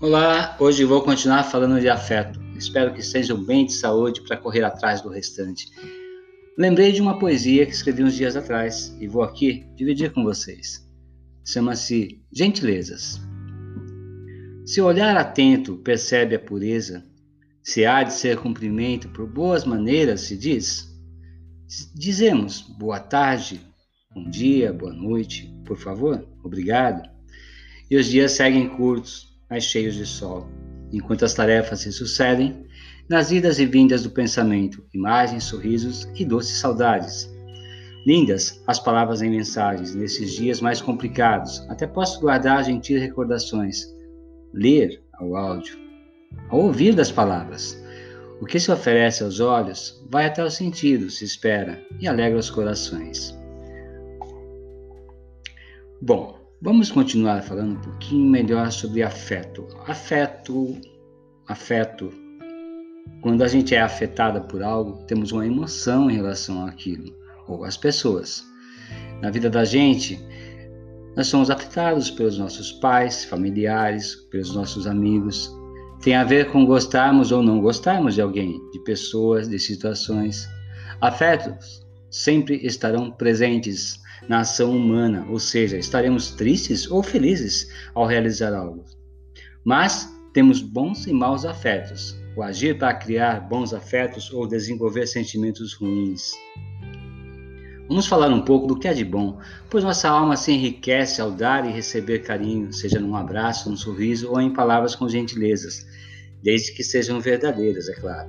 Olá, hoje vou continuar falando de afeto. Espero que estejam bem de saúde para correr atrás do restante. Lembrei de uma poesia que escrevi uns dias atrás e vou aqui dividir com vocês. Chama-se Gentilezas. Se olhar atento percebe a pureza, se há de ser cumprimento por boas maneiras, se diz. Dizemos boa tarde, bom dia, boa noite, por favor, obrigado. E os dias seguem curtos, mas cheios de sol, enquanto as tarefas se sucedem, nas idas e vindas do pensamento, imagens, sorrisos e doces saudades. Lindas as palavras em mensagens nesses dias mais complicados, até posso guardar gentis recordações. Ler ao áudio, ao ouvir das palavras. O que se oferece aos olhos vai até os sentidos, se espera, e alegra os corações. Bom, Vamos continuar falando um pouquinho melhor sobre afeto. Afeto, afeto. Quando a gente é afetada por algo, temos uma emoção em relação àquilo ou às pessoas. Na vida da gente, nós somos afetados pelos nossos pais, familiares, pelos nossos amigos. Tem a ver com gostarmos ou não gostarmos de alguém, de pessoas, de situações. Afetos sempre estarão presentes na ação humana, ou seja, estaremos tristes ou felizes ao realizar algo. Mas temos bons e maus afetos, o agir para criar bons afetos ou desenvolver sentimentos ruins. Vamos falar um pouco do que é de bom, pois nossa alma se enriquece ao dar e receber carinho, seja num abraço, num sorriso ou em palavras com gentilezas, desde que sejam verdadeiras, é claro.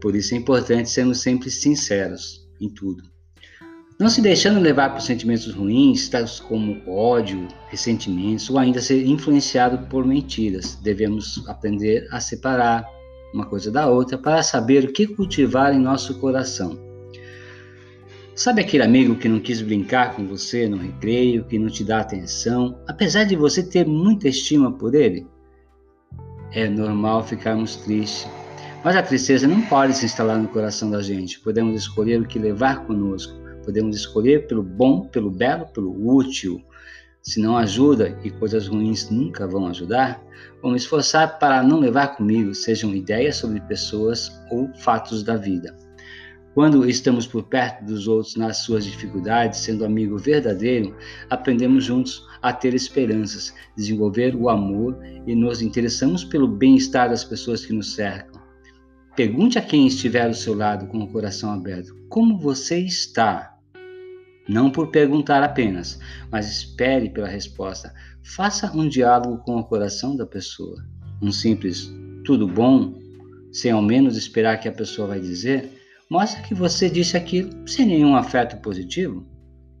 Por isso é importante sermos sempre sinceros em tudo. Não se deixando levar por sentimentos ruins, tais como ódio, ressentimentos ou ainda ser influenciado por mentiras. Devemos aprender a separar uma coisa da outra para saber o que cultivar em nosso coração. Sabe aquele amigo que não quis brincar com você no recreio, que não te dá atenção, apesar de você ter muita estima por ele? É normal ficarmos tristes, mas a tristeza não pode se instalar no coração da gente. Podemos escolher o que levar conosco Podemos escolher pelo bom, pelo belo, pelo útil. Se não ajuda e coisas ruins nunca vão ajudar, vou me esforçar para não levar comigo, sejam ideias sobre pessoas ou fatos da vida. Quando estamos por perto dos outros nas suas dificuldades, sendo amigo verdadeiro, aprendemos juntos a ter esperanças, desenvolver o amor e nos interessamos pelo bem-estar das pessoas que nos cercam. Pergunte a quem estiver ao seu lado com o coração aberto: como você está? Não por perguntar apenas, mas espere pela resposta. Faça um diálogo com o coração da pessoa. Um simples tudo bom, sem ao menos esperar que a pessoa vai dizer, mostra que você disse aquilo sem nenhum afeto positivo.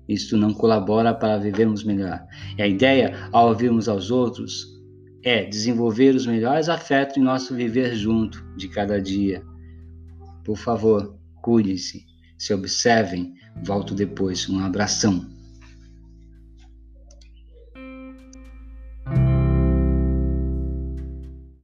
Isto não colabora para vivermos melhor. E a ideia, ao ouvirmos aos outros, é desenvolver os melhores afetos em nosso viver junto de cada dia. Por favor, cuide-se, se observem, Volto depois. Um abração.